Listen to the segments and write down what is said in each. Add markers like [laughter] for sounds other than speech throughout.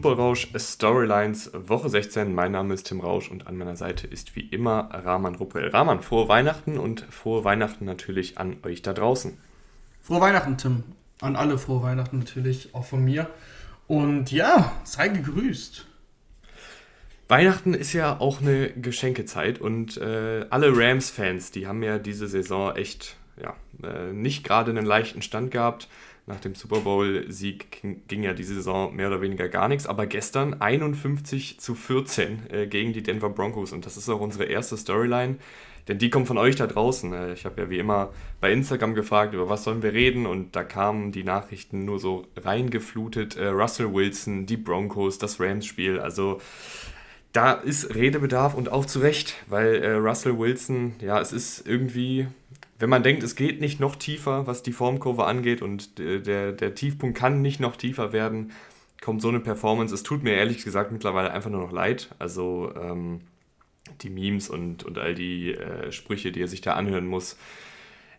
Football Rausch Storylines Woche 16. Mein Name ist Tim Rausch und an meiner Seite ist wie immer Rahman Ruppel. Rahman, frohe Weihnachten und frohe Weihnachten natürlich an euch da draußen. Frohe Weihnachten, Tim. An alle frohe Weihnachten natürlich, auch von mir. Und ja, sei gegrüßt. Weihnachten ist ja auch eine Geschenkezeit und äh, alle Rams-Fans, die haben ja diese Saison echt ja, äh, nicht gerade einen leichten Stand gehabt. Nach dem Super Bowl-Sieg ging ja diese Saison mehr oder weniger gar nichts, aber gestern 51 zu 14 äh, gegen die Denver Broncos und das ist auch unsere erste Storyline, denn die kommt von euch da draußen. Äh, ich habe ja wie immer bei Instagram gefragt, über was sollen wir reden und da kamen die Nachrichten nur so reingeflutet. Äh, Russell Wilson, die Broncos, das Rams-Spiel, also da ist Redebedarf und auch zu Recht, weil äh, Russell Wilson, ja, es ist irgendwie, wenn man denkt, es geht nicht noch tiefer, was die Formkurve angeht und der, der Tiefpunkt kann nicht noch tiefer werden, kommt so eine Performance. Es tut mir ehrlich gesagt mittlerweile einfach nur noch leid. Also ähm, die Memes und, und all die äh, Sprüche, die er sich da anhören muss,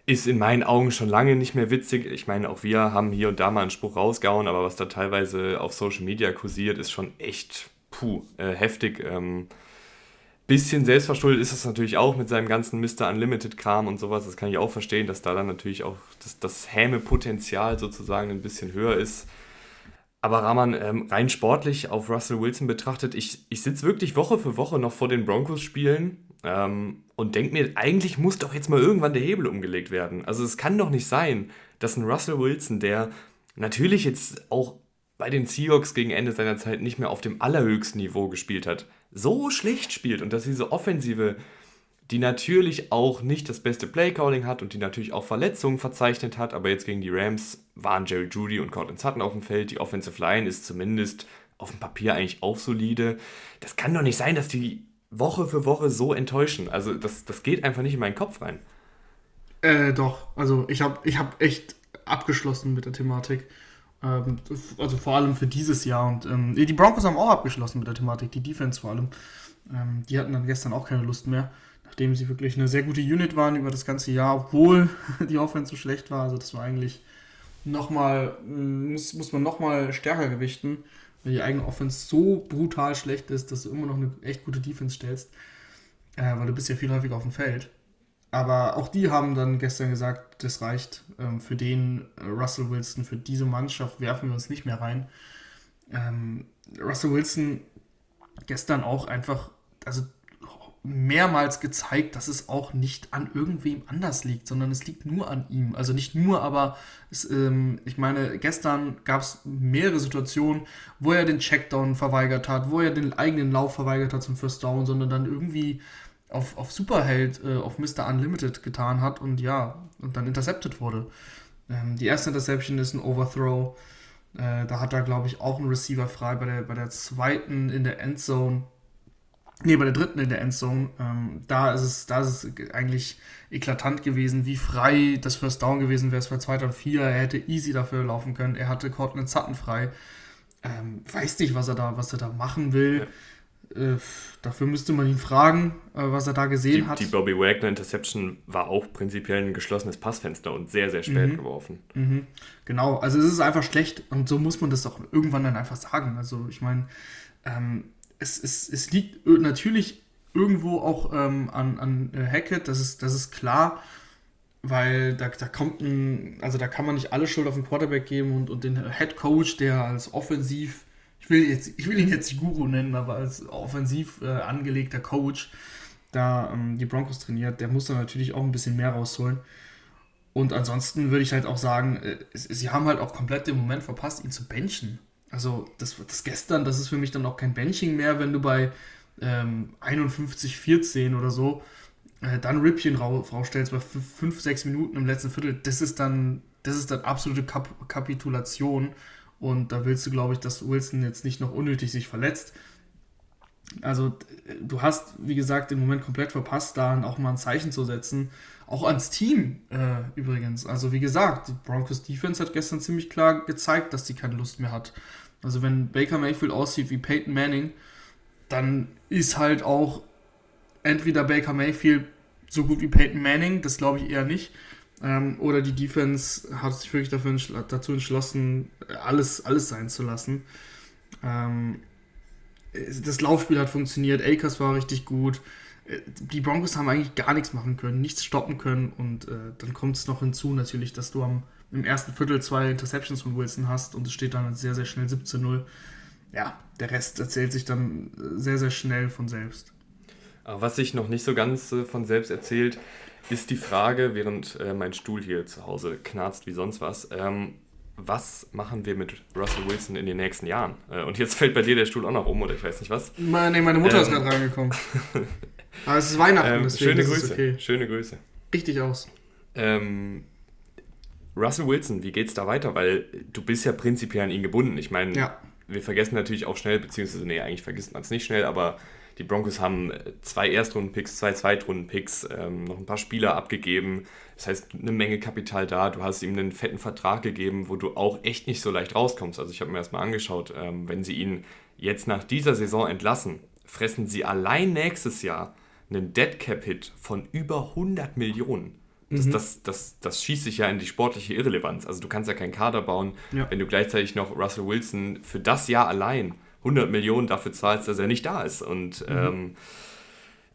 ist in meinen Augen schon lange nicht mehr witzig. Ich meine, auch wir haben hier und da mal einen Spruch rausgehauen, aber was da teilweise auf Social Media kursiert, ist schon echt puh, äh, heftig. Ähm, bisschen selbstverschuldet ist das natürlich auch mit seinem ganzen Mr. Unlimited-Kram und sowas. Das kann ich auch verstehen, dass da dann natürlich auch das, das Häme-Potenzial sozusagen ein bisschen höher ist. Aber Rahman, ähm, rein sportlich auf Russell Wilson betrachtet, ich, ich sitze wirklich Woche für Woche noch vor den Broncos-Spielen ähm, und denke mir, eigentlich muss doch jetzt mal irgendwann der Hebel umgelegt werden. Also es kann doch nicht sein, dass ein Russell Wilson, der natürlich jetzt auch bei den Seahawks gegen Ende seiner Zeit nicht mehr auf dem allerhöchsten Niveau gespielt hat, so schlecht spielt und dass diese Offensive, die natürlich auch nicht das beste Playcalling hat und die natürlich auch Verletzungen verzeichnet hat, aber jetzt gegen die Rams waren Jerry Judy und Cortland Sutton auf dem Feld. Die Offensive Line ist zumindest auf dem Papier eigentlich auch solide. Das kann doch nicht sein, dass die Woche für Woche so enttäuschen. Also das, das geht einfach nicht in meinen Kopf rein. Äh, doch. Also ich habe ich hab echt abgeschlossen mit der Thematik. Ähm, also vor allem für dieses Jahr. Und ähm, die Broncos haben auch abgeschlossen mit der Thematik, die Defense vor allem. Ähm, die hatten dann gestern auch keine Lust mehr, nachdem sie wirklich eine sehr gute Unit waren über das ganze Jahr, obwohl [laughs] die Offense so schlecht war. Also das war eigentlich nochmal, mm, muss, muss man nochmal stärker gewichten, weil die eigene Offense so brutal schlecht ist, dass du immer noch eine echt gute Defense stellst. Äh, weil du bist ja viel häufiger auf dem Feld. Aber auch die haben dann gestern gesagt, das reicht ähm, für den äh, Russell Wilson, für diese Mannschaft werfen wir uns nicht mehr rein. Ähm, Russell Wilson gestern auch einfach, also mehrmals gezeigt, dass es auch nicht an irgendwem anders liegt, sondern es liegt nur an ihm. Also nicht nur, aber es, ähm, ich meine, gestern gab es mehrere Situationen, wo er den Checkdown verweigert hat, wo er den eigenen Lauf verweigert hat zum First Down, sondern dann irgendwie auf, auf Superheld, äh, auf Mr. Unlimited getan hat und ja, und dann intercepted wurde. Ähm, die erste Interception ist ein Overthrow. Äh, da hat er, glaube ich, auch einen Receiver frei. Bei der, bei der zweiten in der Endzone, nee, bei der dritten in der Endzone, ähm, da, ist es, da ist es eigentlich eklatant gewesen, wie frei das First Down gewesen wäre. Es war 2 und 4, er hätte easy dafür laufen können. Er hatte Cortland Sutton frei. Ähm, weiß nicht, was er da, was er da machen will. Ja. Äh, dafür müsste man ihn fragen, äh, was er da gesehen die, hat. Die Bobby Wagner Interception war auch prinzipiell ein geschlossenes Passfenster und sehr, sehr spät mhm. geworfen. Mhm. Genau, also es ist einfach schlecht und so muss man das auch irgendwann dann einfach sagen. Also ich meine, ähm, es, es, es liegt natürlich irgendwo auch ähm, an, an äh, Hackett, das ist, das ist klar, weil da, da kommt ein, also da kann man nicht alle Schuld auf den Quarterback geben und, und den Head Coach, der als offensiv will, jetzt, ich will ihn jetzt Guru nennen, aber als offensiv äh, angelegter Coach, da ähm, die Broncos trainiert, der muss da natürlich auch ein bisschen mehr rausholen. Und ansonsten würde ich halt auch sagen, äh, sie haben halt auch komplett den Moment verpasst, ihn zu benchen. Also das, das gestern, das ist für mich dann auch kein Benching mehr, wenn du bei ähm, 51, 14 oder so äh, dann Rippchen rausstellst bei 5, 6 Minuten im letzten Viertel. Das ist dann, das ist dann absolute Kap Kapitulation und da willst du, glaube ich, dass Wilson jetzt nicht noch unnötig sich verletzt. Also du hast, wie gesagt, den Moment komplett verpasst, da auch mal ein Zeichen zu setzen. Auch ans Team äh, übrigens. Also wie gesagt, die Broncos Defense hat gestern ziemlich klar gezeigt, dass sie keine Lust mehr hat. Also wenn Baker Mayfield aussieht wie Peyton Manning, dann ist halt auch entweder Baker Mayfield so gut wie Peyton Manning, das glaube ich eher nicht, ähm, oder die Defense hat sich wirklich dafür, dazu entschlossen, alles, alles sein zu lassen. Ähm, das Laufspiel hat funktioniert, Akers war richtig gut. Äh, die Broncos haben eigentlich gar nichts machen können, nichts stoppen können und äh, dann kommt es noch hinzu natürlich, dass du am, im ersten Viertel zwei Interceptions von Wilson hast und es steht dann sehr, sehr schnell 17-0. Ja, der Rest erzählt sich dann äh, sehr, sehr schnell von selbst. Was sich noch nicht so ganz äh, von selbst erzählt, ist die Frage, während äh, mein Stuhl hier zu Hause knarzt wie sonst was, ähm, was machen wir mit Russell Wilson in den nächsten Jahren? Äh, und jetzt fällt bei dir der Stuhl auch noch um, oder ich weiß nicht was. Nee, meine Mutter ähm, ist gerade reingekommen. [laughs] Aber es ist Weihnachten, ähm, deswegen schöne Grüße, okay. Schöne Grüße. Richtig aus. Ähm, Russell Wilson, wie geht's da weiter? Weil du bist ja prinzipiell an ihn gebunden. Ich meine, ja. wir vergessen natürlich auch schnell, beziehungsweise, nee, eigentlich vergisst man es nicht schnell, aber die Broncos haben zwei Erstrunden-Picks, zwei Zweitrunden-Picks, ähm, noch ein paar Spieler abgegeben. Das heißt, eine Menge Kapital da. Du hast ihm einen fetten Vertrag gegeben, wo du auch echt nicht so leicht rauskommst. Also ich habe mir erstmal angeschaut, ähm, wenn sie ihn jetzt nach dieser Saison entlassen, fressen sie allein nächstes Jahr einen Dead Cap Hit von über 100 Millionen. Das, mhm. das, das, das, schießt sich ja in die sportliche Irrelevanz. Also du kannst ja keinen Kader bauen, ja. wenn du gleichzeitig noch Russell Wilson für das Jahr allein 100 Millionen dafür zahlst, dass er nicht da ist. Und mhm. ähm,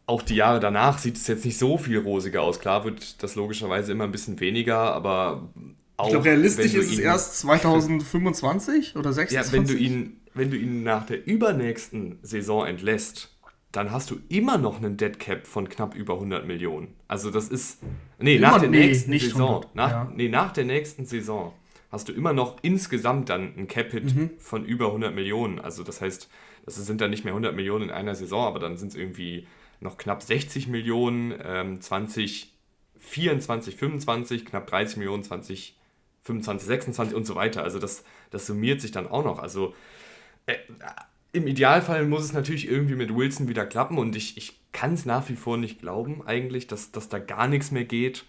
auch die Jahre danach sieht es jetzt nicht so viel rosiger aus. Klar wird das logischerweise immer ein bisschen weniger, aber auch. Ich glaube, realistisch ist es erst 2025 oder 26. Ja, wenn du ihn, wenn du ihn nach der übernächsten Saison entlässt, dann hast du immer noch einen Dead Cap von knapp über 100 Millionen. Also das ist nee, immer, nach der nee, nächsten Saison, 100, nach, ja. nee, nach der nächsten Saison hast du immer noch insgesamt dann ein Cap-Hit mhm. von über 100 Millionen. Also das heißt, das sind dann nicht mehr 100 Millionen in einer Saison, aber dann sind es irgendwie noch knapp 60 Millionen, ähm, 20, 24, 25, knapp 30 Millionen, 20, 25, 26 und so weiter. Also das, das summiert sich dann auch noch. Also äh, im Idealfall muss es natürlich irgendwie mit Wilson wieder klappen und ich, ich kann es nach wie vor nicht glauben eigentlich, dass, dass da gar nichts mehr geht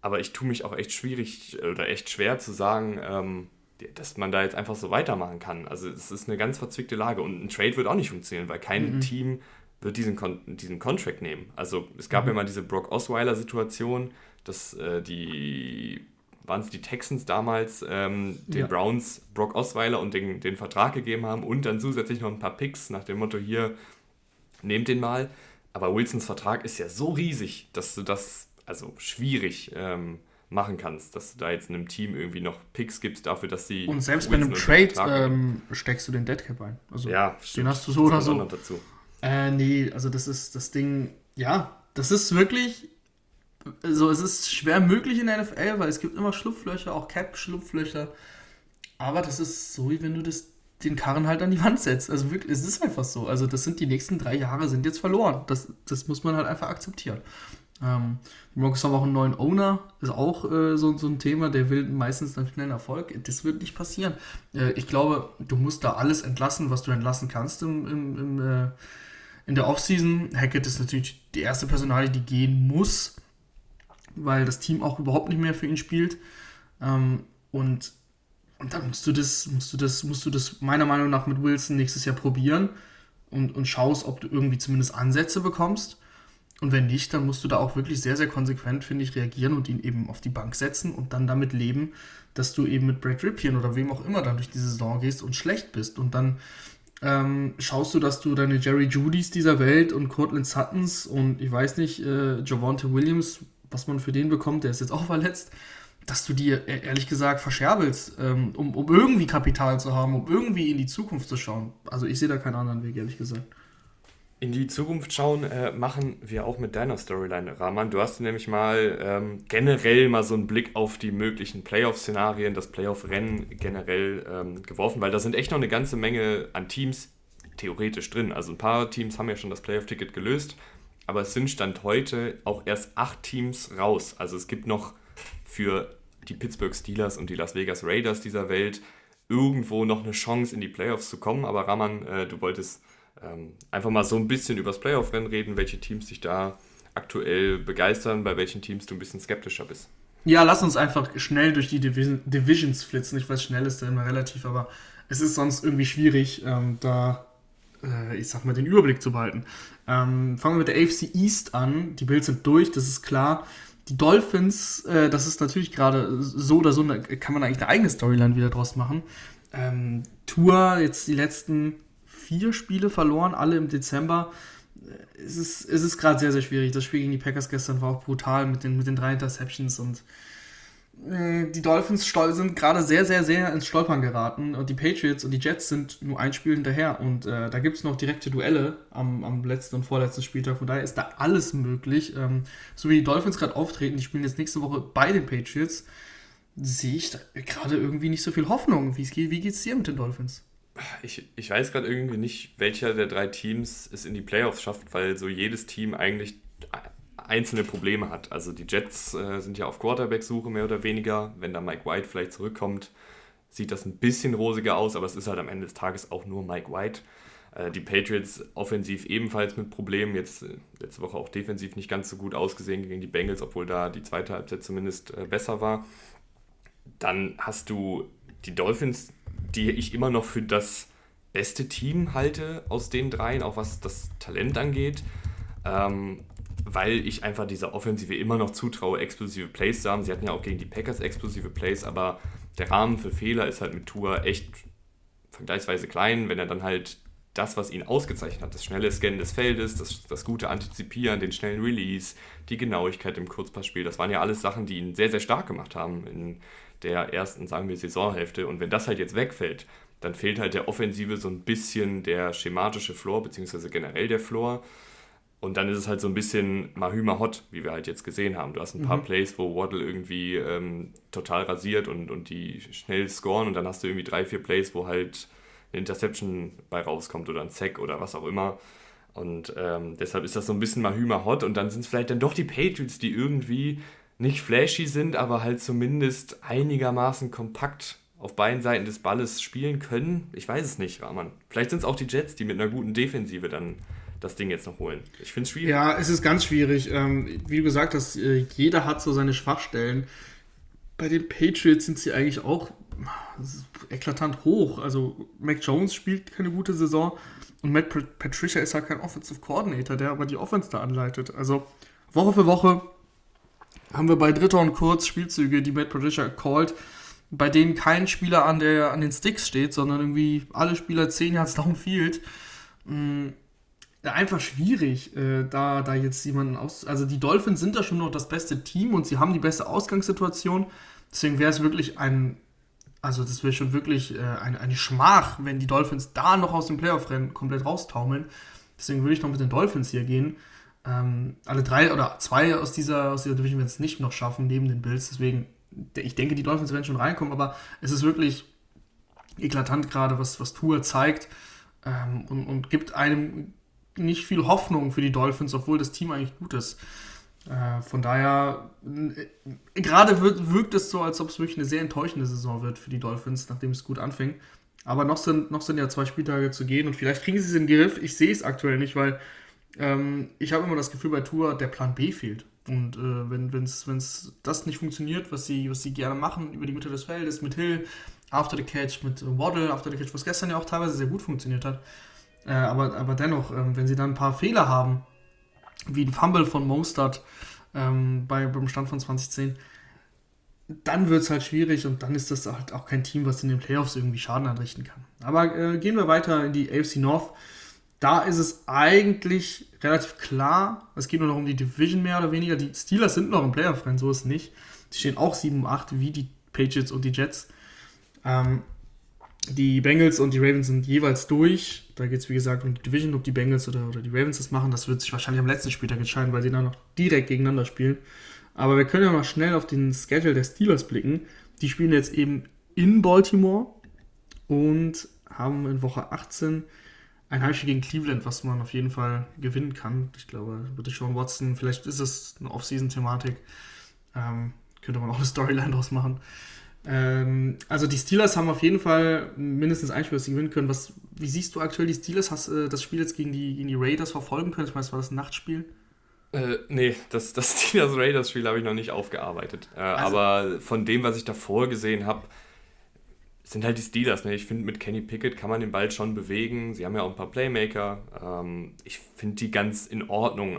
aber ich tue mich auch echt schwierig oder echt schwer zu sagen, ähm, dass man da jetzt einfach so weitermachen kann. Also es ist eine ganz verzwickte Lage und ein Trade wird auch nicht funktionieren, weil kein mhm. Team wird diesen, Kon diesen Contract nehmen. Also es gab mhm. ja mal diese Brock Osweiler-Situation, dass äh, die waren es die Texans damals, ähm, den ja. Browns Brock Osweiler und den, den Vertrag gegeben haben und dann zusätzlich noch ein paar Picks nach dem Motto hier, nehmt den mal. Aber Wilsons Vertrag ist ja so riesig, dass du das also schwierig ähm, machen kannst, dass du da jetzt einem Team irgendwie noch Picks gibst dafür, dass sie. Und selbst bei einem Trade ähm, steckst du den Deadcap ein. Also ja, stimmt. den hast du so oder so. Dazu. Äh, nee, also das ist das Ding, ja, das ist wirklich. Also es ist schwer möglich in der NFL, weil es gibt immer Schlupflöcher, auch Cap-Schlupflöcher. Aber das ist so, wie wenn du das, den Karren halt an die Wand setzt. Also wirklich, es ist einfach so. Also das sind die nächsten drei Jahre sind jetzt verloren. Das, das muss man halt einfach akzeptieren. Ähm, die Broncos haben auch einen neuen Owner, ist auch äh, so, so ein Thema, der will meistens einen schnellen Erfolg. Das wird nicht passieren. Äh, ich glaube, du musst da alles entlassen, was du entlassen kannst im, im, im äh, in der Offseason. Hackett ist natürlich die erste Personalie, die gehen muss, weil das Team auch überhaupt nicht mehr für ihn spielt. Ähm, und, und dann musst du das, musst du das, musst du das meiner Meinung nach mit Wilson nächstes Jahr probieren und, und schaust, ob du irgendwie zumindest Ansätze bekommst. Und wenn nicht, dann musst du da auch wirklich sehr, sehr konsequent, finde ich, reagieren und ihn eben auf die Bank setzen und dann damit leben, dass du eben mit Brad Ripien oder wem auch immer dann durch die Saison gehst und schlecht bist. Und dann ähm, schaust du, dass du deine Jerry Judys dieser Welt und Cortland Suttons und ich weiß nicht, äh, Javante Williams, was man für den bekommt, der ist jetzt auch verletzt, dass du die ehrlich gesagt verscherbelst, ähm, um, um irgendwie Kapital zu haben, um irgendwie in die Zukunft zu schauen. Also ich sehe da keinen anderen Weg, ehrlich gesagt in die Zukunft schauen, äh, machen wir auch mit deiner Storyline, Rahman. Du hast nämlich mal ähm, generell mal so einen Blick auf die möglichen Playoff-Szenarien, das Playoff-Rennen generell ähm, geworfen, weil da sind echt noch eine ganze Menge an Teams theoretisch drin. Also ein paar Teams haben ja schon das Playoff-Ticket gelöst, aber es sind Stand heute auch erst acht Teams raus. Also es gibt noch für die Pittsburgh Steelers und die Las Vegas Raiders dieser Welt irgendwo noch eine Chance in die Playoffs zu kommen. Aber Rahman, äh, du wolltest ähm, einfach mal so ein bisschen über das Playoff-Rennen reden, welche Teams dich da aktuell begeistern, bei welchen Teams du ein bisschen skeptischer bist. Ja, lass uns einfach schnell durch die Division, Divisions flitzen. Ich weiß, schnell ist da immer relativ, aber es ist sonst irgendwie schwierig, ähm, da, äh, ich sag mal, den Überblick zu behalten. Ähm, fangen wir mit der AFC East an. Die Bills sind durch, das ist klar. Die Dolphins, äh, das ist natürlich gerade so oder so, da kann man eigentlich eine eigene Storyline wieder draus machen. Ähm, Tour jetzt die letzten vier Spiele verloren, alle im Dezember. Es ist, es ist gerade sehr, sehr schwierig. Das Spiel gegen die Packers gestern war auch brutal mit den, mit den drei Interceptions und äh, die Dolphins sind gerade sehr, sehr, sehr ins Stolpern geraten und die Patriots und die Jets sind nur ein Spiel hinterher und äh, da gibt es noch direkte Duelle am, am letzten und vorletzten Spieltag. Von daher ist da alles möglich. Ähm, so wie die Dolphins gerade auftreten, die spielen jetzt nächste Woche bei den Patriots, sehe ich gerade irgendwie nicht so viel Hoffnung. Wie, wie geht es dir mit den Dolphins? Ich, ich weiß gerade irgendwie nicht, welcher der drei Teams es in die Playoffs schafft, weil so jedes Team eigentlich einzelne Probleme hat. Also die Jets äh, sind ja auf Quarterback-Suche mehr oder weniger. Wenn da Mike White vielleicht zurückkommt, sieht das ein bisschen rosiger aus, aber es ist halt am Ende des Tages auch nur Mike White. Äh, die Patriots offensiv ebenfalls mit Problemen, jetzt äh, letzte Woche auch defensiv nicht ganz so gut ausgesehen gegen die Bengals, obwohl da die zweite Halbzeit zumindest äh, besser war. Dann hast du die Dolphins, die ich immer noch für das beste Team halte aus den dreien, auch was das Talent angeht. Ähm, weil ich einfach dieser Offensive immer noch zutraue, explosive Plays zu haben. Sie hatten ja auch gegen die Packers explosive Plays, aber der Rahmen für Fehler ist halt mit Tour echt vergleichsweise klein, wenn er dann halt das, was ihn ausgezeichnet hat, das schnelle Scannen des Feldes, das, das gute Antizipieren, den schnellen Release, die Genauigkeit im Kurzpassspiel, das waren ja alles Sachen, die ihn sehr, sehr stark gemacht haben in der ersten, sagen wir, Saisonhälfte. Und wenn das halt jetzt wegfällt, dann fehlt halt der Offensive so ein bisschen der schematische Floor, beziehungsweise generell der Floor. Und dann ist es halt so ein bisschen Mahüma Hot, wie wir halt jetzt gesehen haben. Du hast ein paar mhm. Plays, wo Waddle irgendwie ähm, total rasiert und, und die schnell scoren und dann hast du irgendwie drei, vier Plays, wo halt eine Interception bei rauskommt oder ein Sack oder was auch immer. Und ähm, deshalb ist das so ein bisschen Mahüma Hot und dann sind es vielleicht dann doch die Patriots, die irgendwie nicht flashy sind, aber halt zumindest einigermaßen kompakt auf beiden Seiten des Balles spielen können. Ich weiß es nicht, Rahman. Vielleicht sind es auch die Jets, die mit einer guten Defensive dann das Ding jetzt noch holen. Ich finde es schwierig. Ja, es ist ganz schwierig. Ähm, wie du gesagt hast, äh, jeder hat so seine Schwachstellen. Bei den Patriots sind sie eigentlich auch eklatant hoch. Also Mac Jones spielt keine gute Saison und Matt Patricia ist halt kein Offensive Coordinator, der aber die Offense da anleitet. Also Woche für Woche haben wir bei Dritter und Kurz Spielzüge, die Matt Patricia called, bei denen kein Spieler an, der an den Sticks steht, sondern irgendwie alle Spieler 10 Yards [laughs] downfield. Mhm einfach schwierig, äh, da, da jetzt jemanden aus. Also die Dolphins sind da schon noch das beste Team und sie haben die beste Ausgangssituation. Deswegen wäre es wirklich ein, also das wäre schon wirklich äh, eine, eine Schmach, wenn die Dolphins da noch aus dem Playoff-Rennen komplett raustaumeln. Deswegen würde ich noch mit den Dolphins hier gehen. Ähm, alle drei oder zwei aus dieser, aus dieser Division werden es nicht noch schaffen, neben den Bills. Deswegen, ich denke, die Dolphins werden schon reinkommen, aber es ist wirklich eklatant gerade, was, was Tour zeigt ähm, und, und gibt einem nicht viel Hoffnung für die Dolphins, obwohl das Team eigentlich gut ist. Äh, von daher, äh, gerade wirkt, wirkt es so, als ob es wirklich eine sehr enttäuschende Saison wird für die Dolphins, nachdem es gut anfing. Aber noch sind, noch sind ja zwei Spieltage zu gehen und vielleicht kriegen sie es in den Griff. Ich sehe es aktuell nicht, weil ähm, ich habe immer das Gefühl bei Tour, der Plan B fehlt. Und äh, wenn es das nicht funktioniert, was sie, was sie gerne machen über die Mitte des Feldes, mit Hill, After the Catch, mit Waddle, After the Catch, was gestern ja auch teilweise sehr gut funktioniert hat, äh, aber, aber dennoch, ähm, wenn sie dann ein paar Fehler haben, wie ein Fumble von Mostert ähm, bei, beim Stand von 2010, dann wird es halt schwierig und dann ist das halt auch kein Team, was in den Playoffs irgendwie Schaden anrichten kann. Aber äh, gehen wir weiter in die AFC North. Da ist es eigentlich relativ klar, es geht nur noch um die Division mehr oder weniger. Die Steelers sind noch im Playoff-Rennen, so ist es nicht. Die stehen auch 7 8 wie die Patriots und die Jets. Ähm, die Bengals und die Ravens sind jeweils durch. Da geht es, wie gesagt, um die Division, ob die Bengals oder, oder die Ravens das machen. Das wird sich wahrscheinlich am letzten Spieltag entscheiden, weil sie dann noch direkt gegeneinander spielen. Aber wir können ja mal schnell auf den Schedule der Steelers blicken. Die spielen jetzt eben in Baltimore und haben in Woche 18 ein Heimspiel gegen Cleveland, was man auf jeden Fall gewinnen kann. Ich glaube, bitte Sean Watson, vielleicht ist es eine Off-Season-Thematik. Ähm, könnte man auch eine Storyline draus machen. Ähm, also die Steelers haben auf jeden Fall mindestens ein Spiel, das sie gewinnen können. Was, wie siehst du aktuell die Steelers? Hast du äh, das Spiel jetzt gegen die, gegen die Raiders verfolgen können? Ich meine, war das ein Nachtspiel? Äh, nee, das, das [laughs] Steelers-Raiders-Spiel habe ich noch nicht aufgearbeitet. Äh, also, aber von dem, was ich davor gesehen habe, sind halt die Steelers. Ne? Ich finde, mit Kenny Pickett kann man den Ball schon bewegen. Sie haben ja auch ein paar Playmaker. Ähm, ich finde die ganz in Ordnung.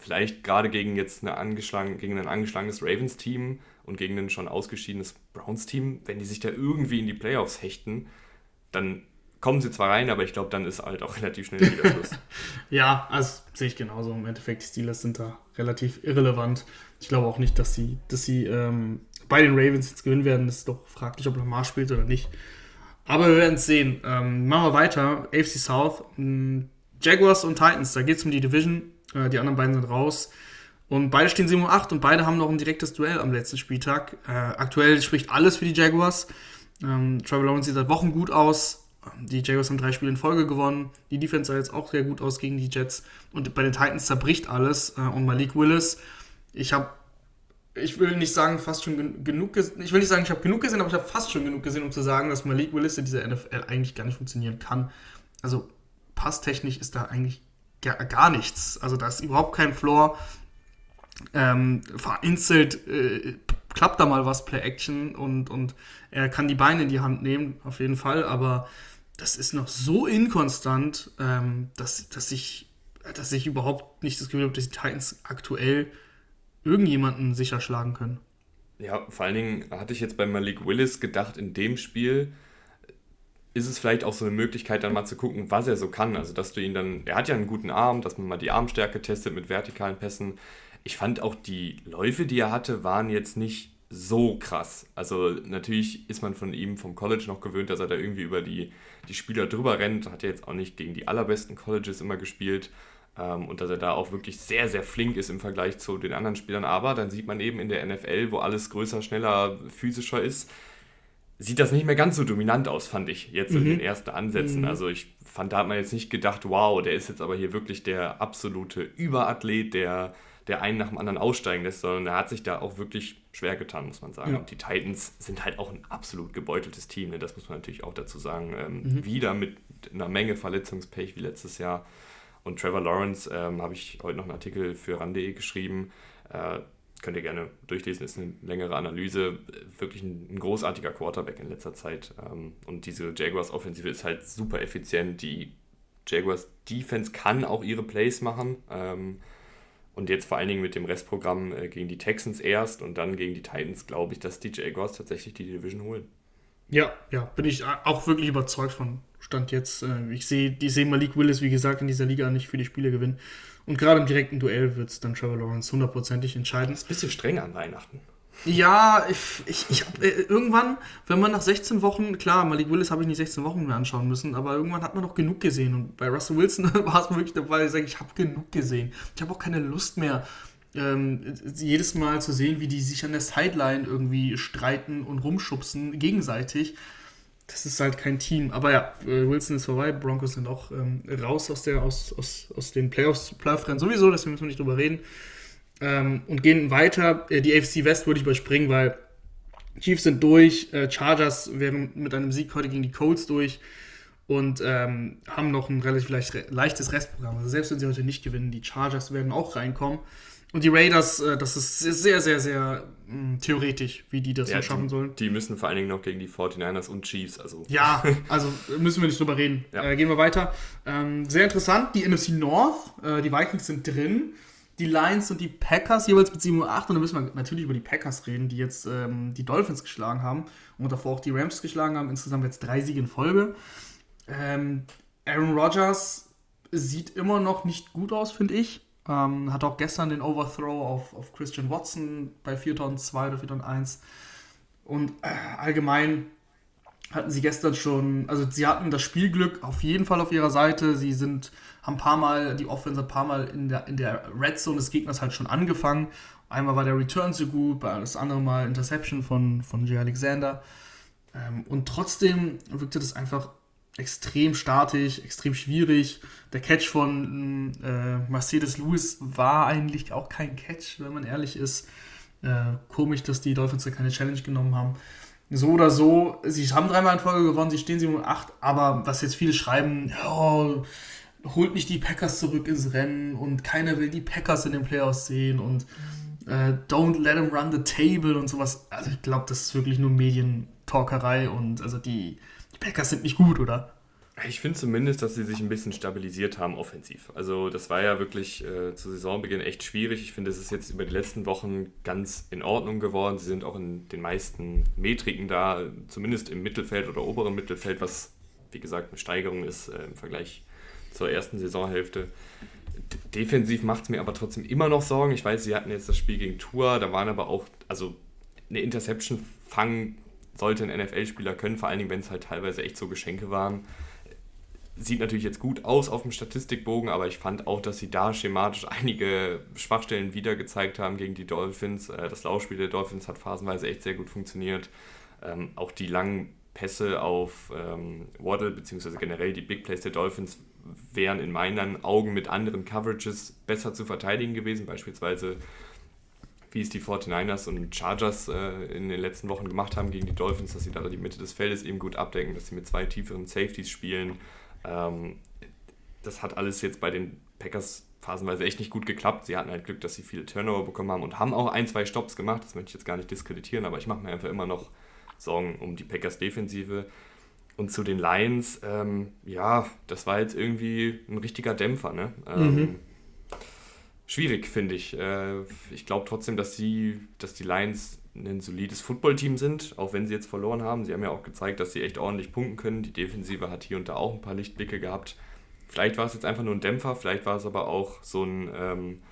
Vielleicht gerade gegen jetzt eine angeschlagen, gegen ein angeschlagenes Ravens-Team und gegen ein schon ausgeschiedenes Browns-Team, wenn die sich da irgendwie in die Playoffs hechten, dann kommen sie zwar rein, aber ich glaube, dann ist halt auch [laughs] relativ schnell wieder Schluss. [laughs] ja, also sehe ich genauso. Im Endeffekt, die Steelers sind da relativ irrelevant. Ich glaube auch nicht, dass sie, dass sie ähm, bei den Ravens jetzt gewinnen werden. Ist doch fraglich, ob Lamar spielt oder nicht. Aber wir werden es sehen. Ähm, machen wir weiter. AFC South. Ähm, Jaguars und Titans, da geht es um die Division. Äh, die anderen beiden sind raus. Und beide stehen 7 und 8 und beide haben noch ein direktes Duell am letzten Spieltag. Äh, aktuell spricht alles für die Jaguars. Ähm, Trevor Lawrence sieht seit Wochen gut aus. Die Jaguars haben drei Spiele in Folge gewonnen. Die Defense sah jetzt auch sehr gut aus gegen die Jets. Und bei den Titans zerbricht alles. Äh, und Malik Willis, ich habe, ich will nicht sagen, fast schon genug gesehen. Ich will nicht sagen, ich habe genug gesehen, aber ich habe fast schon genug gesehen, um zu sagen, dass Malik Willis in dieser NFL eigentlich gar nicht funktionieren kann. Also passtechnisch ist da eigentlich gar, gar nichts. Also da ist überhaupt kein Floor. Ähm, vereinzelt äh, klappt da mal was Play Action und, und er kann die Beine in die Hand nehmen, auf jeden Fall, aber das ist noch so inkonstant, ähm, dass, dass, ich, dass ich überhaupt nicht das Gefühl habe, dass die Titans aktuell irgendjemanden sicher schlagen können. Ja, vor allen Dingen hatte ich jetzt bei Malik Willis gedacht, in dem Spiel ist es vielleicht auch so eine Möglichkeit, dann mal zu gucken, was er so kann. Also, dass du ihn dann, er hat ja einen guten Arm, dass man mal die Armstärke testet mit vertikalen Pässen. Ich fand auch die Läufe, die er hatte, waren jetzt nicht so krass. Also natürlich ist man von ihm vom College noch gewöhnt, dass er da irgendwie über die, die Spieler drüber rennt. Hat ja jetzt auch nicht gegen die allerbesten Colleges immer gespielt. Ähm, und dass er da auch wirklich sehr, sehr flink ist im Vergleich zu den anderen Spielern. Aber dann sieht man eben in der NFL, wo alles größer, schneller, physischer ist, sieht das nicht mehr ganz so dominant aus, fand ich jetzt mhm. in den ersten Ansätzen. Mhm. Also ich fand, da hat man jetzt nicht gedacht, wow, der ist jetzt aber hier wirklich der absolute Überathlet, der der einen nach dem anderen aussteigen lässt, sondern er hat sich da auch wirklich schwer getan, muss man sagen. Ja. Und die Titans sind halt auch ein absolut gebeuteltes Team, ne? das muss man natürlich auch dazu sagen. Ähm, mhm. Wieder mit einer Menge Verletzungspech wie letztes Jahr. Und Trevor Lawrence ähm, habe ich heute noch einen Artikel für ran.de geschrieben. Äh, könnt ihr gerne durchlesen, ist eine längere Analyse. Wirklich ein, ein großartiger Quarterback in letzter Zeit. Ähm, und diese Jaguars-Offensive ist halt super effizient. Die Jaguars-Defense kann auch ihre Plays machen. Ähm, und jetzt vor allen Dingen mit dem Restprogramm äh, gegen die Texans erst und dann gegen die Titans glaube ich, dass die Jaguars tatsächlich die Division holen. Ja, ja, bin ich auch wirklich überzeugt von. Stand jetzt. Äh, ich sehe ich seh Malik Willis, wie gesagt, in dieser Liga nicht für die Spiele gewinnen. Und gerade im direkten Duell wird es dann Trevor Lawrence hundertprozentig entscheiden. Das ist ein bisschen streng an Weihnachten. Ja, ich, ich, ich hab, äh, irgendwann, wenn man nach 16 Wochen, klar, Malik Willis habe ich nicht 16 Wochen mehr anschauen müssen, aber irgendwann hat man doch genug gesehen. Und bei Russell Wilson [laughs] war es wirklich dabei, ich sage, ich habe genug gesehen. Ich habe auch keine Lust mehr, ähm, jedes Mal zu sehen, wie die sich an der Sideline irgendwie streiten und rumschubsen gegenseitig. Das ist halt kein Team. Aber ja, äh, Wilson ist vorbei, Broncos sind auch ähm, raus aus, der, aus, aus, aus den Playoffs, Playoff-Rennen sowieso, deswegen müssen wir nicht drüber reden. Ähm, und gehen weiter. Äh, die AFC West würde ich überspringen, weil Chiefs sind durch, äh, Chargers wären mit einem Sieg heute gegen die Colts durch und ähm, haben noch ein relativ leicht, leichtes Restprogramm. Also selbst wenn sie heute nicht gewinnen, die Chargers werden auch reinkommen. Und die Raiders, äh, das ist sehr, sehr, sehr mh, hm, theoretisch, wie die das ja, so schaffen die, sollen. Die müssen vor allen Dingen noch gegen die 49ers und Chiefs. Also. Ja, [laughs] also müssen wir nicht drüber reden. Ja. Äh, gehen wir weiter. Ähm, sehr interessant, die NFC North, äh, die Vikings sind drin die Lions und die Packers jeweils mit 7 und 8. Und dann müssen wir natürlich über die Packers reden, die jetzt ähm, die Dolphins geschlagen haben und davor auch die Rams geschlagen haben. Insgesamt jetzt drei Siege in Folge. Ähm, Aaron Rodgers sieht immer noch nicht gut aus, finde ich. Ähm, hat auch gestern den Overthrow auf, auf Christian Watson bei 4002 oder 4001. Und äh, allgemein hatten sie gestern schon, also sie hatten das Spielglück auf jeden Fall auf ihrer Seite. Sie sind haben ein paar Mal, die Offense ein paar Mal in der, in der Red Zone des Gegners halt schon angefangen. Einmal war der Return so gut, das andere Mal Interception von, von Jay Alexander. Ähm, und trotzdem wirkte das einfach extrem statisch, extrem schwierig. Der Catch von äh, Mercedes Lewis war eigentlich auch kein Catch, wenn man ehrlich ist. Äh, komisch, dass die Dolphins da keine Challenge genommen haben. So oder so, sie haben dreimal in Folge gewonnen, sie stehen 7 und 8, aber was jetzt viele schreiben, oh, holt nicht die Packers zurück ins Rennen und keiner will die Packers in den Playoffs sehen und äh, don't let them run the table und sowas. Also ich glaube, das ist wirklich nur Medientalkerei und also die, die Packers sind nicht gut, oder? Ich finde zumindest, dass sie sich ein bisschen stabilisiert haben offensiv. Also das war ja wirklich äh, zu Saisonbeginn echt schwierig. Ich finde, es ist jetzt über die letzten Wochen ganz in Ordnung geworden. Sie sind auch in den meisten Metriken da, zumindest im Mittelfeld oder oberen Mittelfeld, was wie gesagt, eine Steigerung ist äh, im Vergleich zur ersten Saisonhälfte. Defensiv macht es mir aber trotzdem immer noch Sorgen. Ich weiß, sie hatten jetzt das Spiel gegen Tour, da waren aber auch, also eine Interception fangen sollte ein NFL-Spieler können, vor allen Dingen, wenn es halt teilweise echt so Geschenke waren. Sieht natürlich jetzt gut aus auf dem Statistikbogen, aber ich fand auch, dass sie da schematisch [laughs] einige Schwachstellen wieder gezeigt haben gegen die Dolphins. Äh, das Laufspiel der Dolphins hat phasenweise echt sehr gut funktioniert. Ähm, auch die langen Pässe auf ähm, Waddle, beziehungsweise generell die Big Plays der Dolphins wären in meinen Augen mit anderen Coverages besser zu verteidigen gewesen. Beispielsweise, wie es die 49ers und Chargers äh, in den letzten Wochen gemacht haben gegen die Dolphins, dass sie da die Mitte des Feldes eben gut abdecken, dass sie mit zwei tieferen Safeties spielen. Ähm, das hat alles jetzt bei den Packers phasenweise echt nicht gut geklappt. Sie hatten halt Glück, dass sie viele Turnover bekommen haben und haben auch ein, zwei Stops gemacht. Das möchte ich jetzt gar nicht diskreditieren, aber ich mache mir einfach immer noch Sorgen um die Packers Defensive. Und zu den Lions, ähm, ja, das war jetzt irgendwie ein richtiger Dämpfer. Ne? Ähm, mhm. Schwierig, finde ich. Äh, ich glaube trotzdem, dass, sie, dass die Lions ein solides Footballteam sind, auch wenn sie jetzt verloren haben. Sie haben ja auch gezeigt, dass sie echt ordentlich punkten können. Die Defensive hat hier und da auch ein paar Lichtblicke gehabt. Vielleicht war es jetzt einfach nur ein Dämpfer, vielleicht war es aber auch so ein ähm,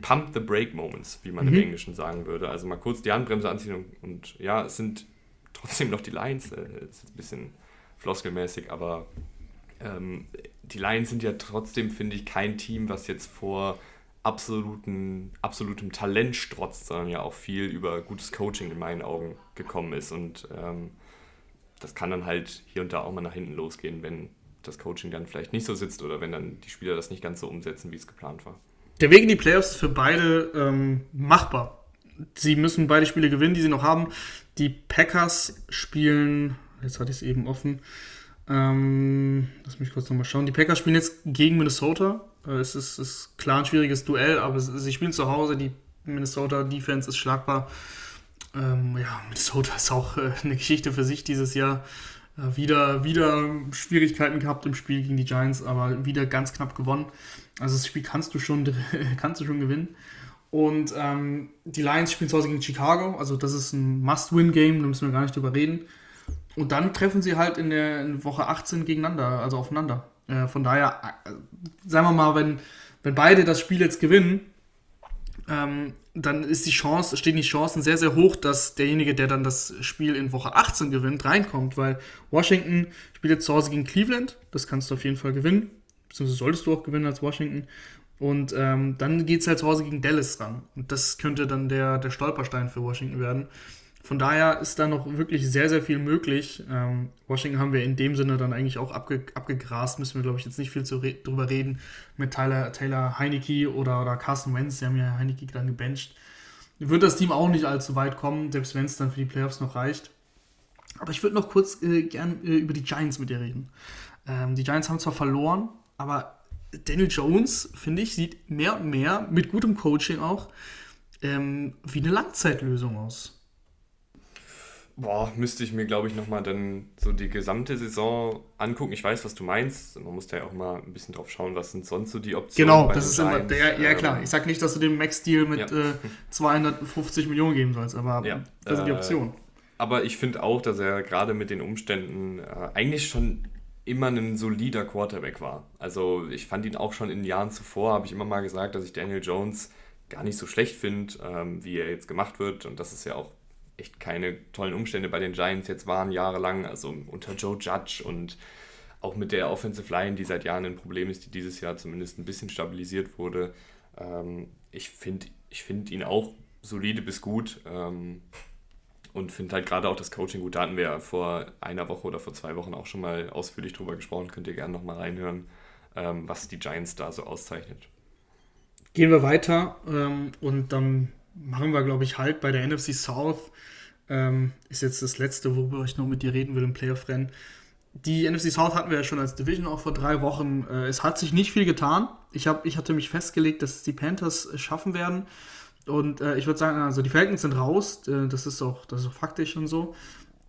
Pump the Break Moments, wie man mhm. im Englischen sagen würde. Also mal kurz die Handbremse anziehen und, und ja, es sind trotzdem noch die Lions. Äh, ist jetzt ein bisschen floskelmäßig, aber ähm, die Lions sind ja trotzdem, finde ich, kein Team, was jetzt vor absoluten, absolutem Talent strotzt, sondern ja auch viel über gutes Coaching in meinen Augen gekommen ist. Und ähm, das kann dann halt hier und da auch mal nach hinten losgehen, wenn das Coaching dann vielleicht nicht so sitzt oder wenn dann die Spieler das nicht ganz so umsetzen, wie es geplant war. Der Weg in die Playoffs ist für beide ähm, machbar. Sie müssen beide Spiele gewinnen, die sie noch haben. Die Packers spielen, jetzt hatte ich es eben offen, ähm, lass mich kurz nochmal schauen. Die Packers spielen jetzt gegen Minnesota. Äh, es ist, ist klar ein schwieriges Duell, aber sie spielen zu Hause. Die Minnesota Defense ist schlagbar. Ähm, ja, Minnesota ist auch äh, eine Geschichte für sich dieses Jahr. Äh, wieder, wieder Schwierigkeiten gehabt im Spiel gegen die Giants, aber wieder ganz knapp gewonnen. Also das Spiel kannst du schon, [laughs] kannst du schon gewinnen. Und ähm, die Lions spielen zu Hause gegen Chicago, also das ist ein Must-Win-Game, da müssen wir gar nicht drüber reden. Und dann treffen sie halt in der in Woche 18 gegeneinander, also aufeinander. Äh, von daher, äh, sagen wir mal, wenn, wenn beide das Spiel jetzt gewinnen, ähm, dann ist die Chance, stehen die Chancen sehr, sehr hoch, dass derjenige, der dann das Spiel in Woche 18 gewinnt, reinkommt, weil Washington spielt jetzt zu Hause gegen Cleveland, das kannst du auf jeden Fall gewinnen, beziehungsweise solltest du auch gewinnen als Washington. Und ähm, dann geht es halt zu Hause gegen Dallas ran. Und das könnte dann der, der Stolperstein für Washington werden. Von daher ist da noch wirklich sehr, sehr viel möglich. Ähm, Washington haben wir in dem Sinne dann eigentlich auch abge, abgegrast. Müssen wir, glaube ich, jetzt nicht viel zu re drüber reden mit Tyler, Taylor Heineke oder, oder Carsten Wentz. Sie haben ja Heineke dann gebencht. Wird das Team auch nicht allzu weit kommen, selbst wenn es dann für die Playoffs noch reicht. Aber ich würde noch kurz äh, gern äh, über die Giants mit dir reden. Ähm, die Giants haben zwar verloren, aber Daniel Jones, finde ich, sieht mehr und mehr mit gutem Coaching auch ähm, wie eine Langzeitlösung aus. Boah, müsste ich mir, glaube ich, nochmal dann so die gesamte Saison angucken. Ich weiß, was du meinst. Man muss da ja auch mal ein bisschen drauf schauen, was sind sonst so die Optionen. Genau, das ist immer der, ja klar. Ich sage nicht, dass du dem Max-Deal mit ja. äh, 250 Millionen geben sollst, aber ja, das sind die äh, Optionen. Aber ich finde auch, dass er gerade mit den Umständen äh, eigentlich schon immer ein solider Quarterback war. Also ich fand ihn auch schon in den Jahren zuvor, habe ich immer mal gesagt, dass ich Daniel Jones gar nicht so schlecht finde, ähm, wie er jetzt gemacht wird. Und dass es ja auch echt keine tollen Umstände bei den Giants jetzt waren, jahrelang. Also unter Joe Judge und auch mit der Offensive Line, die seit Jahren ein Problem ist, die dieses Jahr zumindest ein bisschen stabilisiert wurde. Ähm, ich finde ich find ihn auch solide bis gut. Ähm, und finde halt gerade auch das Coaching gut. Da hatten wir ja vor einer Woche oder vor zwei Wochen auch schon mal ausführlich drüber gesprochen. Könnt ihr gerne nochmal reinhören, ähm, was die Giants da so auszeichnet. Gehen wir weiter ähm, und dann machen wir, glaube ich, halt bei der NFC South. Ähm, ist jetzt das letzte, worüber ich noch mit dir reden will im Playoff-Rennen. Die NFC South hatten wir ja schon als Division auch vor drei Wochen. Äh, es hat sich nicht viel getan. Ich, hab, ich hatte mich festgelegt, dass die Panthers schaffen werden. Und äh, ich würde sagen, also die Falcons sind raus, äh, das, ist auch, das ist auch faktisch und so.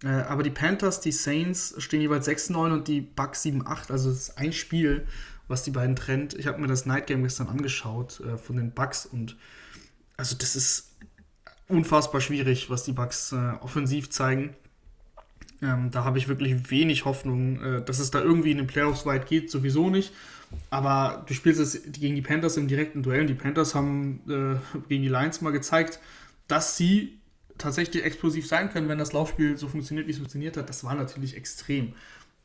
Äh, aber die Panthers, die Saints stehen jeweils 6-9 und die Bucks 7-8. Also es ist ein Spiel, was die beiden trennt. Ich habe mir das Night Game gestern angeschaut äh, von den Bucks und also das ist unfassbar schwierig, was die Bucks äh, offensiv zeigen. Ähm, da habe ich wirklich wenig Hoffnung, äh, dass es da irgendwie in den Playoffs weit geht, sowieso nicht. Aber du spielst es gegen die Panthers im direkten Duell. Die Panthers haben äh, gegen die Lions mal gezeigt, dass sie tatsächlich explosiv sein können, wenn das Laufspiel so funktioniert, wie es funktioniert hat. Das war natürlich extrem.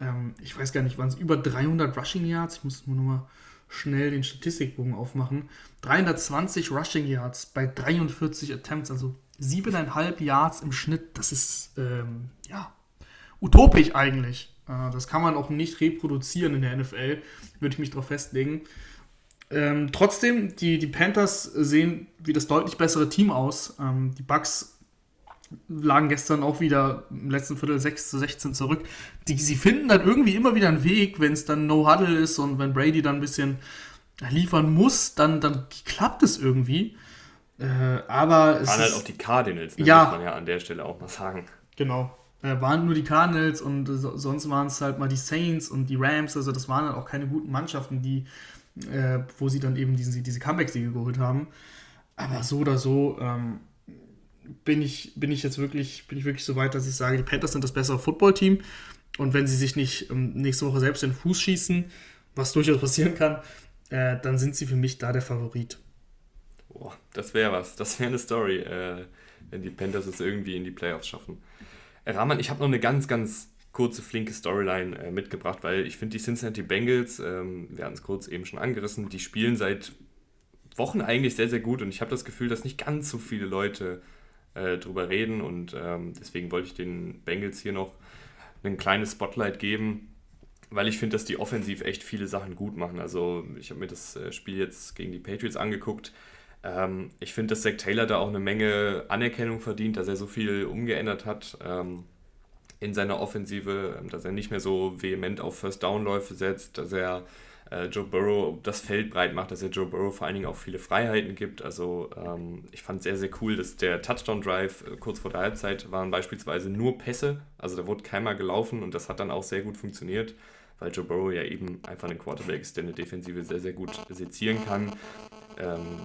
Ähm, ich weiß gar nicht, waren es über 300 Rushing Yards? Ich muss nur noch mal schnell den Statistikbogen aufmachen. 320 Rushing Yards bei 43 Attempts, also siebeneinhalb Yards im Schnitt. Das ist ähm, ja utopisch eigentlich. Äh, das kann man auch nicht reproduzieren in der NFL, würde ich mich darauf festlegen. Ähm, trotzdem, die, die Panthers sehen wie das deutlich bessere Team aus. Ähm, die Bucks lagen gestern auch wieder im letzten Viertel 6 zu 16 zurück. Die, sie finden dann irgendwie immer wieder einen Weg, wenn es dann No-Huddle ist und wenn Brady dann ein bisschen liefern muss, dann, dann klappt es irgendwie. Äh, aber es waren halt auch die Cardinals, ne, ja, muss man ja an der Stelle auch mal sagen. Genau. Äh, waren nur die Cardinals und äh, sonst waren es halt mal die Saints und die Rams. Also das waren dann auch keine guten Mannschaften, die, äh, wo sie dann eben diese, diese Comeback-Siege geholt haben. Aber so oder so ähm, bin, ich, bin ich jetzt wirklich, bin ich wirklich so weit, dass ich sage, die Panthers sind das bessere Footballteam. Und wenn sie sich nicht ähm, nächste Woche selbst in den Fuß schießen, was durchaus passieren kann, äh, dann sind sie für mich da der Favorit. Boah, das wäre was. Das wäre eine Story, äh, wenn die Panthers es irgendwie in die Playoffs schaffen. Äh, Rahman, ich habe noch eine ganz, ganz kurze, flinke Storyline äh, mitgebracht, weil ich finde, die Cincinnati Bengals, ähm, wir hatten es kurz eben schon angerissen, die spielen seit Wochen eigentlich sehr, sehr gut und ich habe das Gefühl, dass nicht ganz so viele Leute äh, drüber reden und ähm, deswegen wollte ich den Bengals hier noch ein kleines Spotlight geben, weil ich finde, dass die offensiv echt viele Sachen gut machen. Also ich habe mir das äh, Spiel jetzt gegen die Patriots angeguckt ähm, ich finde, dass Zach Taylor da auch eine Menge Anerkennung verdient, dass er so viel umgeändert hat ähm, in seiner Offensive, ähm, dass er nicht mehr so vehement auf First-Down-Läufe setzt, dass er äh, Joe Burrow das Feld breit macht, dass er Joe Burrow vor allen Dingen auch viele Freiheiten gibt. Also ähm, ich fand es sehr, sehr cool, dass der Touchdown-Drive äh, kurz vor der Halbzeit waren beispielsweise nur Pässe, also da wurde keiner gelaufen und das hat dann auch sehr gut funktioniert weil Joe Burrow ja eben einfach ein Quarterback ist, der eine Defensive sehr, sehr gut sezieren kann. Ähm,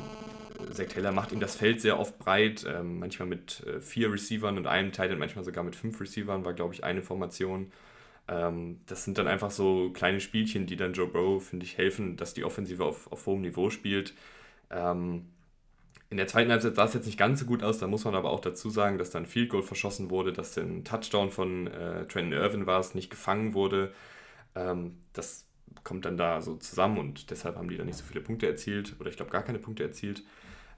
Zach Taylor macht ihm das Feld sehr oft breit, ähm, manchmal mit äh, vier Receivern und einem Titan, manchmal sogar mit fünf Receivern, war glaube ich eine Formation. Ähm, das sind dann einfach so kleine Spielchen, die dann Joe Burrow, finde ich, helfen, dass die Offensive auf, auf hohem Niveau spielt. Ähm, in der zweiten Halbzeit sah es jetzt nicht ganz so gut aus, da muss man aber auch dazu sagen, dass dann Field Goal verschossen wurde, dass ein Touchdown von äh, Trenton Irvin war, es nicht gefangen wurde. Ähm, das kommt dann da so zusammen und deshalb haben die dann nicht so viele Punkte erzielt oder ich glaube gar keine Punkte erzielt.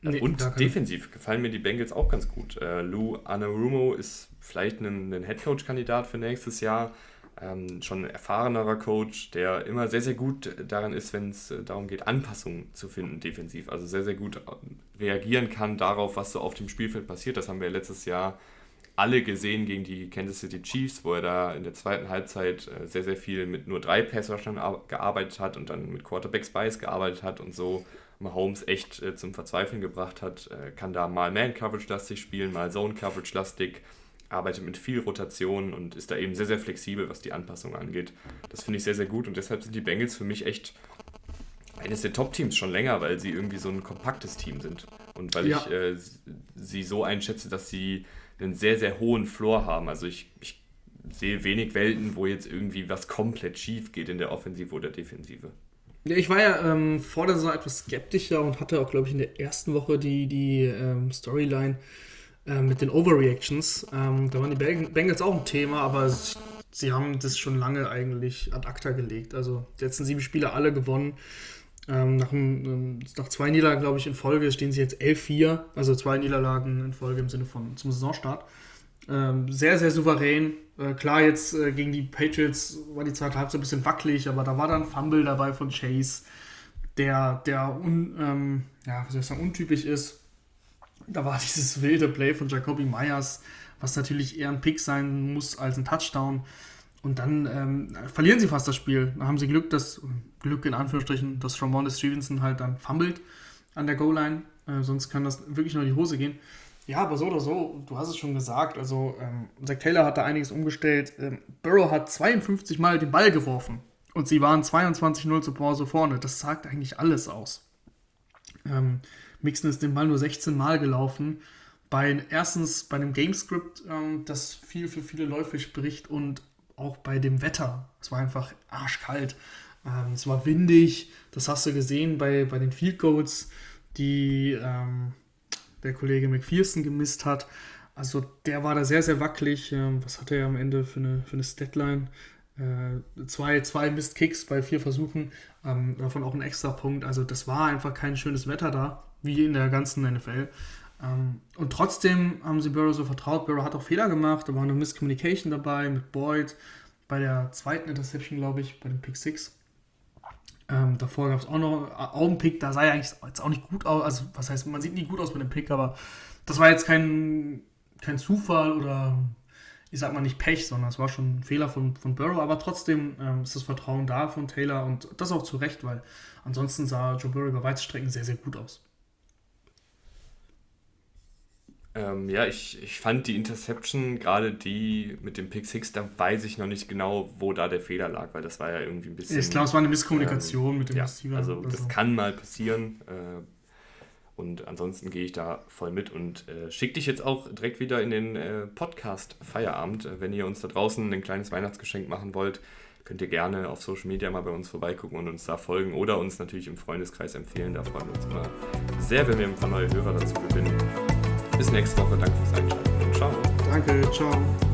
Nee, und defensiv gefallen mir die Bengals auch ganz gut. Äh, Lou Anarumo ist vielleicht ein, ein Headcoach-Kandidat für nächstes Jahr. Ähm, schon ein erfahrenerer Coach, der immer sehr, sehr gut daran ist, wenn es äh, darum geht, Anpassungen zu finden defensiv. Also sehr, sehr gut äh, reagieren kann darauf, was so auf dem Spielfeld passiert. Das haben wir letztes Jahr alle gesehen gegen die Kansas City Chiefs, wo er da in der zweiten Halbzeit äh, sehr, sehr viel mit nur drei Passrushern gearbeitet hat und dann mit Quarterback Spice gearbeitet hat und so Mahomes echt zum Verzweifeln gebracht hat. Kann da mal Man-Coverage-lastig spielen, mal Zone-Coverage-lastig, arbeitet mit viel Rotation und ist da eben sehr, sehr flexibel, was die Anpassung angeht. Das finde ich sehr, sehr gut und deshalb sind die Bengals für mich echt eines der Top-Teams schon länger, weil sie irgendwie so ein kompaktes Team sind. Und weil ja. ich äh, sie so einschätze, dass sie einen sehr, sehr hohen Floor haben. Also ich, ich sehe wenig Welten, wo jetzt irgendwie was komplett schief geht in der Offensive oder Defensive. Ja, ich war ja ähm, vor der Saison etwas skeptischer und hatte auch, glaube ich, in der ersten Woche die, die ähm, Storyline äh, mit den Overreactions. Ähm, da waren die Bengals auch ein Thema, aber sie haben das schon lange eigentlich ad acta gelegt. Also die letzten sieben Spiele alle gewonnen. Ähm, nach, ähm, nach, zwei Niederlagen, glaube ich, in Folge stehen sie jetzt 11-4, also zwei Niederlagen in Folge im Sinne von zum Saisonstart. Ähm, sehr, sehr souverän. Äh, klar, jetzt äh, gegen die Patriots war die zweite Halbzeit ein bisschen wackelig, aber da war dann Fumble dabei von Chase, der, der un, ähm, ja, wie soll ich sagen, untypisch ist. Da war [laughs] dieses wilde Play von Jacoby Myers, was natürlich eher ein Pick sein muss als ein Touchdown. Und dann ähm, verlieren sie fast das Spiel. Da haben sie Glück, dass, Glück in Anführungsstrichen, dass Ramon Stevenson halt dann fummelt an der Goal-Line. Äh, sonst kann das wirklich nur in die Hose gehen. Ja, aber so oder so, du hast es schon gesagt, also ähm, Zach Taylor hat da einiges umgestellt. Ähm, Burrow hat 52 Mal den Ball geworfen und sie waren 22-0 zur Pause vorne. Das sagt eigentlich alles aus. Ähm, Mixon ist den Ball nur 16 Mal gelaufen. bei erstens bei dem Gamescript, ähm, das viel für viele Läufe spricht und auch bei dem Wetter. Es war einfach arschkalt. Ähm, es war windig. Das hast du gesehen bei, bei den Field Goals, die ähm, der Kollege McPherson gemisst hat. Also der war da sehr, sehr wackelig. Ähm, was hatte er am Ende für eine, für eine Statline? Äh, zwei, zwei Missed Kicks bei vier Versuchen, ähm, davon auch ein extra Punkt. Also das war einfach kein schönes Wetter da, wie in der ganzen NFL. Ähm, und trotzdem haben sie Burrow so vertraut. Burrow hat auch Fehler gemacht, da war eine Miscommunication dabei mit Boyd bei der zweiten Interception, glaube ich, bei dem Pick 6. Ähm, davor gab es auch noch einen Pick, da sah er eigentlich jetzt auch nicht gut aus. Also, was heißt, man sieht nicht gut aus mit dem Pick, aber das war jetzt kein, kein Zufall oder ich sag mal nicht Pech, sondern es war schon ein Fehler von, von Burrow. Aber trotzdem ähm, ist das Vertrauen da von Taylor und das auch zu Recht, weil ansonsten sah Joe Burrow über weite Strecken sehr, sehr gut aus. Ähm, ja, ich, ich fand die Interception, gerade die mit dem Pick 6, da weiß ich noch nicht genau, wo da der Fehler lag, weil das war ja irgendwie ein bisschen. Ich glaube, es war eine Misskommunikation ähm, mit dem ja, Receiver. Also, das so. kann mal passieren. Äh, und ansonsten gehe ich da voll mit und äh, schicke dich jetzt auch direkt wieder in den äh, Podcast Feierabend. Äh, wenn ihr uns da draußen ein kleines Weihnachtsgeschenk machen wollt, könnt ihr gerne auf Social Media mal bei uns vorbeigucken und uns da folgen oder uns natürlich im Freundeskreis empfehlen. Da freuen wir uns immer sehr, wenn wir ein paar neue Hörer dazu gewinnen. Bis nächste Woche. Danke fürs Einschalten ciao. Danke, ciao.